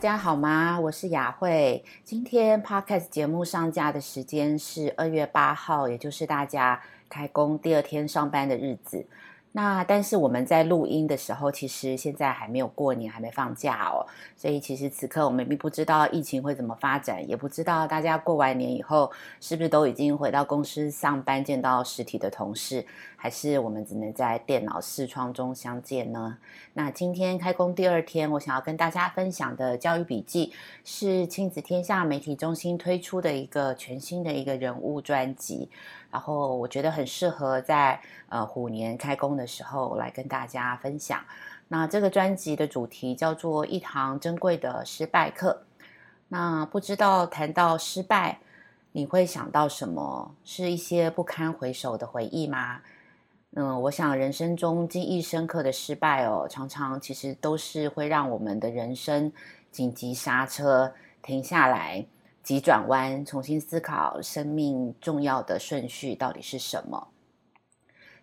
家好吗？我是雅慧。今天 Podcast 节目上架的时间是二月八号，也就是大家开工第二天上班的日子。那但是我们在录音的时候，其实现在还没有过年，还没放假哦，所以其实此刻我们并不知道疫情会怎么发展，也不知道大家过完年以后是不是都已经回到公司上班，见到实体的同事，还是我们只能在电脑视窗中相见呢？那今天开工第二天，我想要跟大家分享的教育笔记是亲子天下媒体中心推出的一个全新的一个人物专辑。然后我觉得很适合在呃虎年开工的时候来跟大家分享。那这个专辑的主题叫做一堂珍贵的失败课。那不知道谈到失败，你会想到什么？是一些不堪回首的回忆吗？嗯，我想人生中记忆深刻的失败哦，常常其实都是会让我们的人生紧急刹车，停下来。急转弯，重新思考生命重要的顺序到底是什么？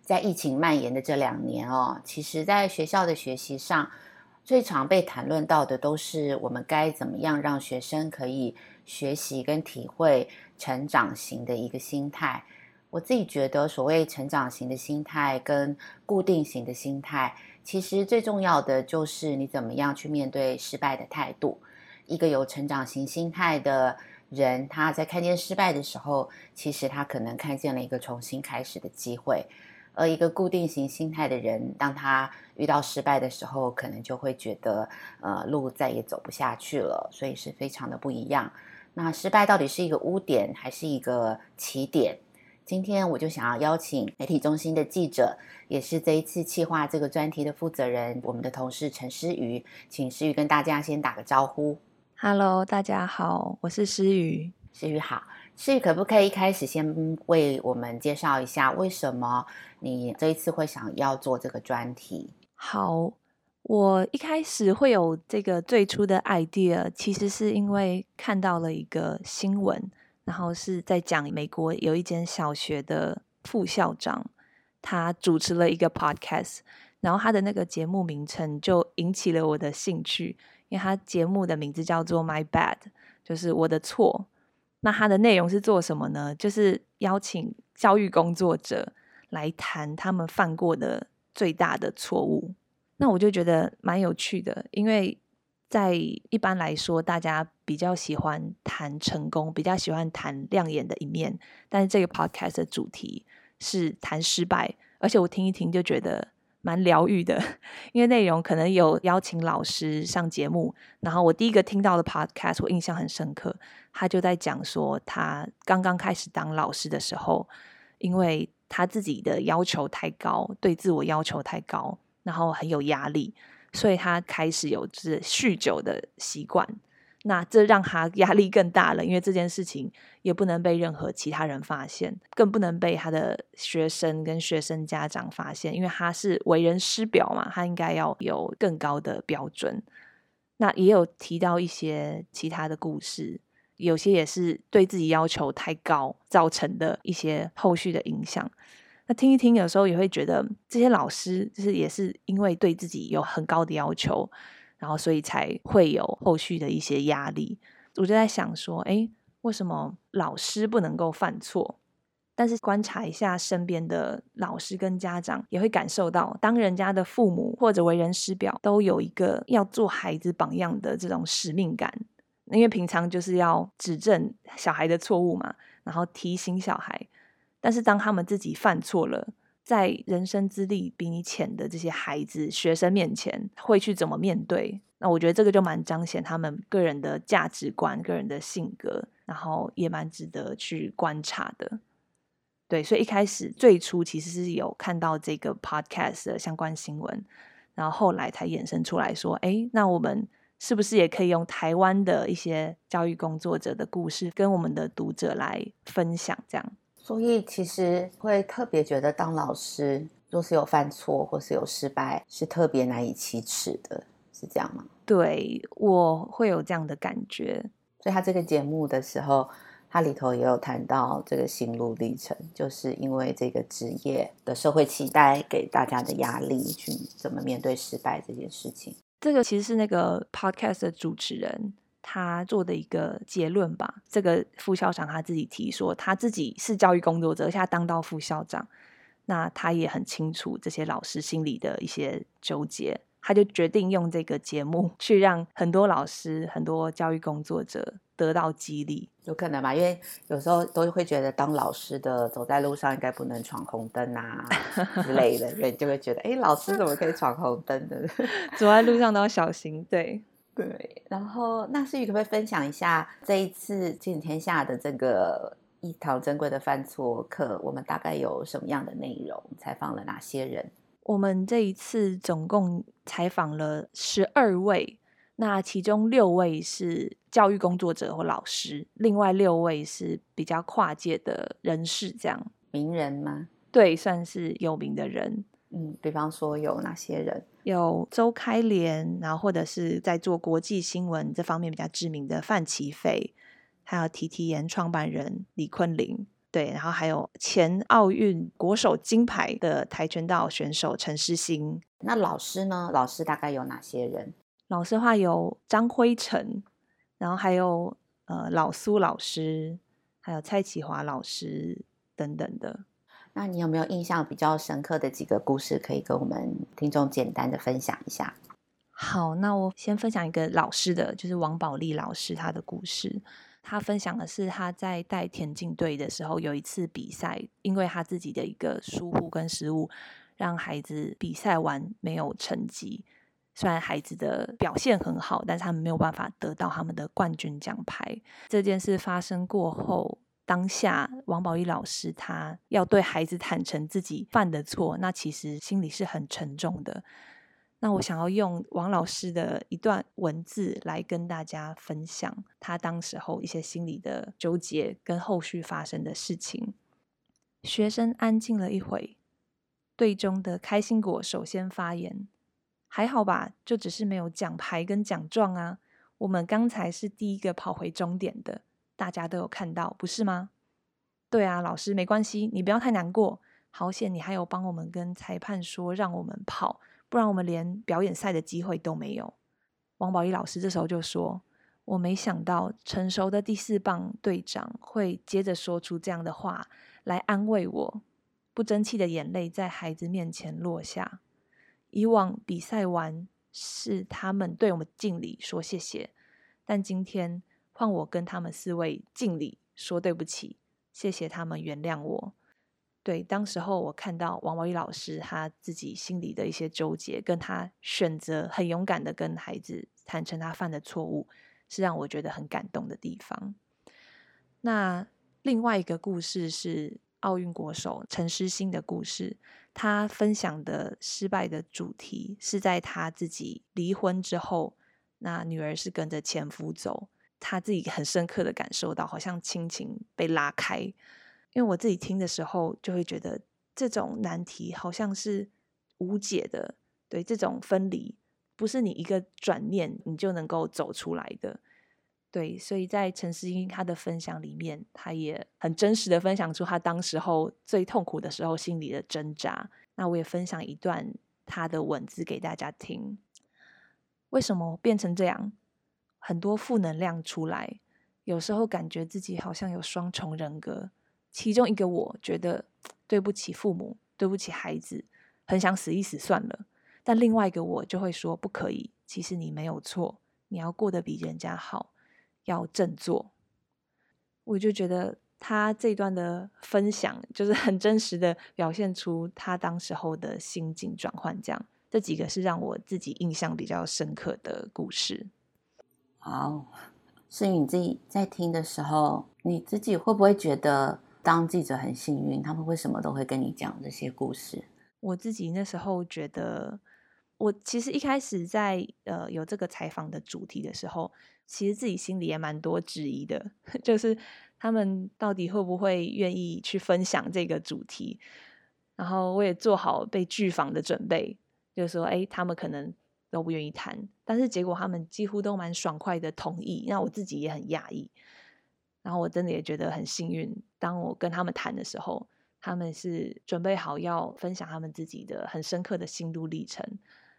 在疫情蔓延的这两年哦，其实，在学校的学习上，最常被谈论到的都是我们该怎么样让学生可以学习跟体会成长型的一个心态。我自己觉得，所谓成长型的心态跟固定型的心态，其实最重要的就是你怎么样去面对失败的态度。一个有成长型心态的人，他在看见失败的时候，其实他可能看见了一个重新开始的机会；而一个固定型心态的人，当他遇到失败的时候，可能就会觉得，呃，路再也走不下去了。所以是非常的不一样。那失败到底是一个污点，还是一个起点？今天我就想要邀请媒体中心的记者，也是这一次企划这个专题的负责人，我们的同事陈诗瑜，请诗瑜跟大家先打个招呼。Hello，大家好，我是诗雨。诗雨好，诗雨可不可以一开始先为我们介绍一下，为什么你这一次会想要做这个专题？好，我一开始会有这个最初的 idea，其实是因为看到了一个新闻，然后是在讲美国有一间小学的副校长，他主持了一个 podcast，然后他的那个节目名称就引起了我的兴趣。因为他节目的名字叫做 My Bad，就是我的错。那他的内容是做什么呢？就是邀请教育工作者来谈他们犯过的最大的错误。那我就觉得蛮有趣的，因为在一般来说，大家比较喜欢谈成功，比较喜欢谈亮眼的一面。但是这个 podcast 的主题是谈失败，而且我听一听就觉得。蛮疗愈的，因为内容可能有邀请老师上节目，然后我第一个听到的 podcast 我印象很深刻，他就在讲说他刚刚开始当老师的时候，因为他自己的要求太高，对自我要求太高，然后很有压力，所以他开始有就是酗酒的习惯。那这让他压力更大了，因为这件事情也不能被任何其他人发现，更不能被他的学生跟学生家长发现，因为他是为人师表嘛，他应该要有更高的标准。那也有提到一些其他的故事，有些也是对自己要求太高造成的一些后续的影响。那听一听，有时候也会觉得这些老师就是也是因为对自己有很高的要求。然后，所以才会有后续的一些压力。我就在想说，诶，为什么老师不能够犯错？但是观察一下身边的老师跟家长，也会感受到，当人家的父母或者为人师表，都有一个要做孩子榜样的这种使命感。因为平常就是要指正小孩的错误嘛，然后提醒小孩。但是当他们自己犯错了，在人生资历比你浅的这些孩子、学生面前，会去怎么面对？那我觉得这个就蛮彰显他们个人的价值观、个人的性格，然后也蛮值得去观察的。对，所以一开始最初其实是有看到这个 podcast 的相关新闻，然后后来才衍生出来说：哎，那我们是不是也可以用台湾的一些教育工作者的故事，跟我们的读者来分享？这样。所以其实会特别觉得当老师，若是有犯错或是有失败，是特别难以启齿的，是这样吗？对，我会有这样的感觉。所以他这个节目的时候，他里头也有谈到这个心路历程，就是因为这个职业的社会期待给大家的压力，去怎么面对失败这件事情。这个其实是那个 podcast 的主持人他做的一个结论吧。这个副校长他自己提说，他自己是教育工作者，而且他当到副校长，那他也很清楚这些老师心里的一些纠结。他就决定用这个节目 去让很多老师、很多教育工作者得到激励，有可能吧？因为有时候都会觉得当老师的走在路上应该不能闯红灯啊 之类的，人就会觉得，哎，老师怎么可以闯红灯的？走在路上都要小心。对对。然后，那思雨可不可以分享一下这一次亲子天下的这个一堂珍贵的犯错课，我们大概有什么样的内容？采访了哪些人？我们这一次总共采访了十二位，那其中六位是教育工作者或老师，另外六位是比较跨界的人士，这样。名人吗？对，算是有名的人。嗯，比方说有哪些人？有周开莲，然后或者是在做国际新闻这方面比较知名的范琪斐，还有提提研创办人李坤林。对，然后还有前奥运国手金牌的跆拳道选手陈诗欣。那老师呢？老师大概有哪些人？老师的话有张辉成，然后还有呃老苏老师，还有蔡启华老师等等的。那你有没有印象比较深刻的几个故事，可以跟我们听众简单的分享一下？好，那我先分享一个老师的，就是王宝利老师他的故事。他分享的是他在带田径队的时候，有一次比赛，因为他自己的一个疏忽跟失误，让孩子比赛完没有成绩。虽然孩子的表现很好，但是他们没有办法得到他们的冠军奖牌。这件事发生过后，当下王宝利老师他要对孩子坦诚自己犯的错，那其实心里是很沉重的。那我想要用王老师的一段文字来跟大家分享他当时候一些心理的纠结跟后续发生的事情。学生安静了一会，队中的开心果首先发言：“还好吧，就只是没有奖牌跟奖状啊。我们刚才是第一个跑回终点的，大家都有看到，不是吗？”“对啊，老师，没关系，你不要太难过。好险，你还有帮我们跟裁判说，让我们跑。”不然我们连表演赛的机会都没有。王宝一老师这时候就说：“我没想到成熟的第四棒队长会接着说出这样的话来安慰我。”不争气的眼泪在孩子面前落下。以往比赛完是他们对我们敬礼说谢谢，但今天换我跟他们四位敬礼说对不起，谢谢他们原谅我。对，当时候我看到王宝玉老师他自己心里的一些纠结，跟他选择很勇敢的跟孩子坦诚他犯的错误，是让我觉得很感动的地方。那另外一个故事是奥运国手陈诗欣的故事，他分享的失败的主题是在他自己离婚之后，那女儿是跟着前夫走，他自己很深刻的感受到，好像亲情被拉开。因为我自己听的时候，就会觉得这种难题好像是无解的。对，这种分离不是你一个转念你就能够走出来的。对，所以在陈诗欣他的分享里面，他也很真实的分享出他当时候最痛苦的时候心里的挣扎。那我也分享一段他的文字给大家听。为什么变成这样？很多负能量出来，有时候感觉自己好像有双重人格。其中一个我觉得对不起父母，对不起孩子，很想死一死算了。但另外一个我就会说不可以，其实你没有错，你要过得比人家好，要振作。我就觉得他这段的分享就是很真实的表现出他当时候的心境转换。这样，这几个是让我自己印象比较深刻的故事。好，思雨你自己在听的时候，你自己会不会觉得？当记者很幸运，他们为什么都会跟你讲这些故事？我自己那时候觉得，我其实一开始在呃有这个采访的主题的时候，其实自己心里也蛮多质疑的，就是他们到底会不会愿意去分享这个主题？然后我也做好被拒访的准备，就说，哎，他们可能都不愿意谈，但是结果他们几乎都蛮爽快的同意，那我自己也很讶异。然后我真的也觉得很幸运，当我跟他们谈的时候，他们是准备好要分享他们自己的很深刻的心路历程，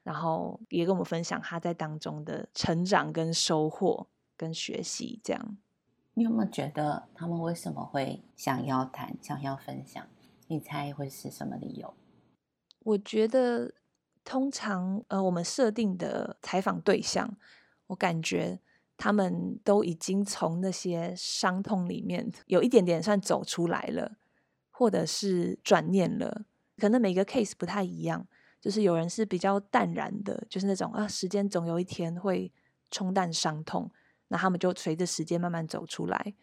然后也跟我们分享他在当中的成长跟收获跟学习。这样，你有没有觉得他们为什么会想要谈、想要分享？你猜会是什么理由？我觉得，通常呃，我们设定的采访对象，我感觉他们都已经从那些伤痛里面 有一点点算走出来了，或者是转念了。可能每个 case 不太一样，就是有人是比较淡然的，就是那种啊，时间总有一天会冲淡伤痛，那他们就随着时间慢慢走出来。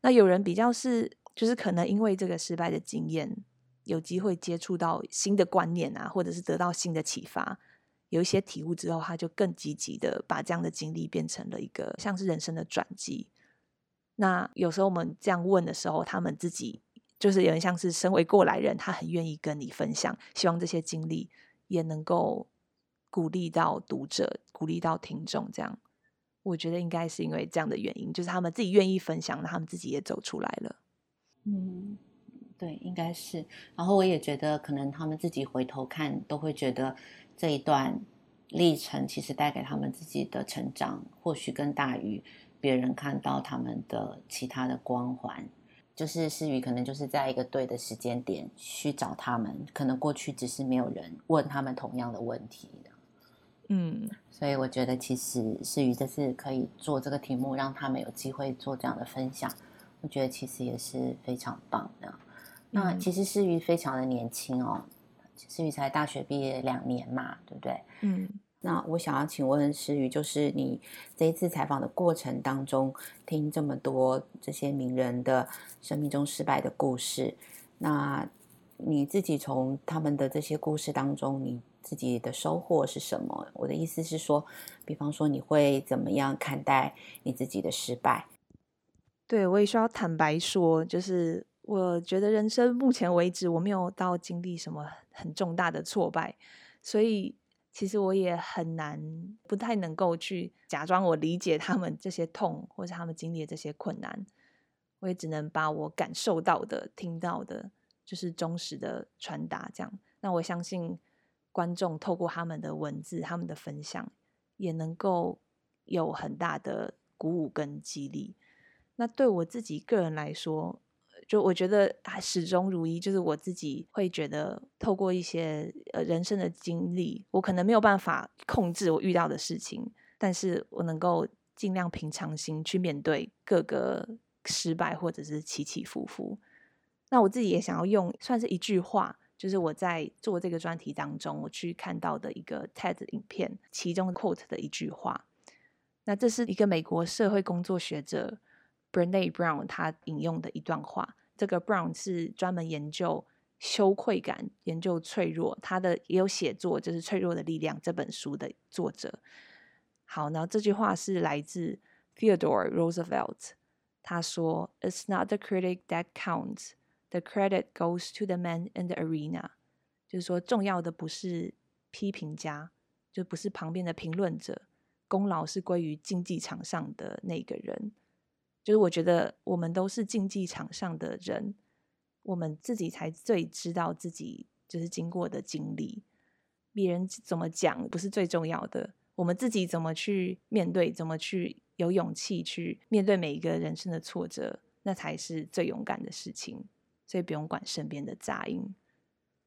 那有人比较是，就是可能因为这个失败的经验。有机会接触到新的观念啊，或者是得到新的启发，有一些体悟之后，他就更积极的把这样的经历变成了一个像是人生的转机。那有时候我们这样问的时候，他们自己就是有点像是身为过来人，他很愿意跟你分享，希望这些经历也能够鼓励到读者，鼓励到听众。这样，我觉得应该是因为这样的原因，就是他们自己愿意分享，那他们自己也走出来了。嗯。对，应该是。然后我也觉得，可能他们自己回头看，都会觉得这一段历程其实带给他们自己的成长，或许更大于别人看到他们的其他的光环。就是诗雨可能就是在一个对的时间点去找他们，可能过去只是没有人问他们同样的问题的。嗯，所以我觉得其实诗雨这次可以做这个题目，让他们有机会做这样的分享，我觉得其实也是非常棒的。那其实诗瑜非常的年轻哦，诗瑜才大学毕业两年嘛，对不对？嗯。那我想要请问诗瑜，就是你这一次采访的过程当中，听这么多这些名人的生命中失败的故事，那你自己从他们的这些故事当中，你自己的收获是什么？我的意思是说，比方说你会怎么样看待你自己的失败？对，我也需要坦白说，就是。我觉得人生目前为止，我没有到经历什么很重大的挫败，所以其实我也很难，不太能够去假装我理解他们这些痛，或者他们经历的这些困难。我也只能把我感受到的、听到的，就是忠实的传达。这样，那我相信观众透过他们的文字、他们的分享，也能够有很大的鼓舞跟激励。那对我自己个人来说，就我觉得还始终如一，就是我自己会觉得，透过一些呃人生的经历，我可能没有办法控制我遇到的事情，但是我能够尽量平常心去面对各个失败或者是起起伏伏。那我自己也想要用算是一句话，就是我在做这个专题当中，我去看到的一个 TED 影片，其中 quote 的一句话。那这是一个美国社会工作学者 Brené Brown 他引用的一段话。这个 Brown 是专门研究羞愧感、研究脆弱，他的也有写作，就是《脆弱的力量》这本书的作者。好，然后这句话是来自 Theodore Roosevelt，他说：“It's not the critic that counts, the credit goes to the man in the arena。”就是说，重要的不是批评家，就不是旁边的评论者，功劳是归于竞技场上的那个人。就是我觉得我们都是竞技场上的人，我们自己才最知道自己就是经过的经历。别人怎么讲不是最重要的，我们自己怎么去面对，怎么去有勇气去面对每一个人生的挫折，那才是最勇敢的事情。所以不用管身边的杂音。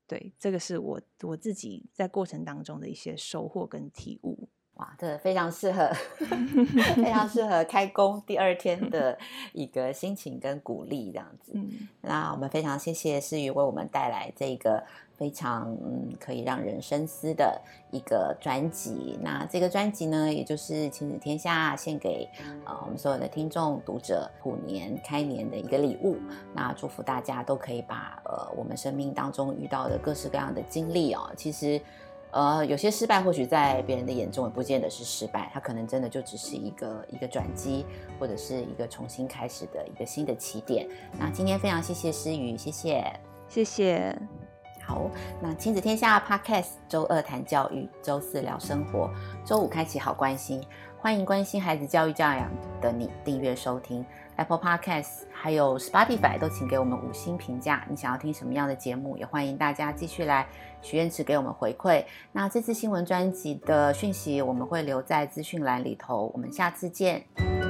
对，这个是我我自己在过程当中的一些收获跟体悟。哇，这非常适合，非常适合开工第二天的一个心情跟鼓励这样子。嗯，那我们非常谢谢诗雨为我们带来这个非常嗯可以让人深思的一个专辑。那这个专辑呢，也就是亲子天下献给呃我们所有的听众读者虎年开年的一个礼物。那祝福大家都可以把呃我们生命当中遇到的各式各样的经历哦，其实。呃，有些失败或许在别人的眼中也不见得是失败，它可能真的就只是一个一个转机，或者是一个重新开始的一个新的起点。那今天非常谢谢诗雨，谢谢，谢谢。好，那亲子天下 Podcast 周二谈教育，周四聊生活，周五开启好关心，欢迎关心孩子教育教养的你订阅收听。Apple Podcast 还有 Spotify 都请给我们五星评价。你想要听什么样的节目，也欢迎大家继续来许愿池给我们回馈。那这次新闻专辑的讯息我们会留在资讯栏里头，我们下次见。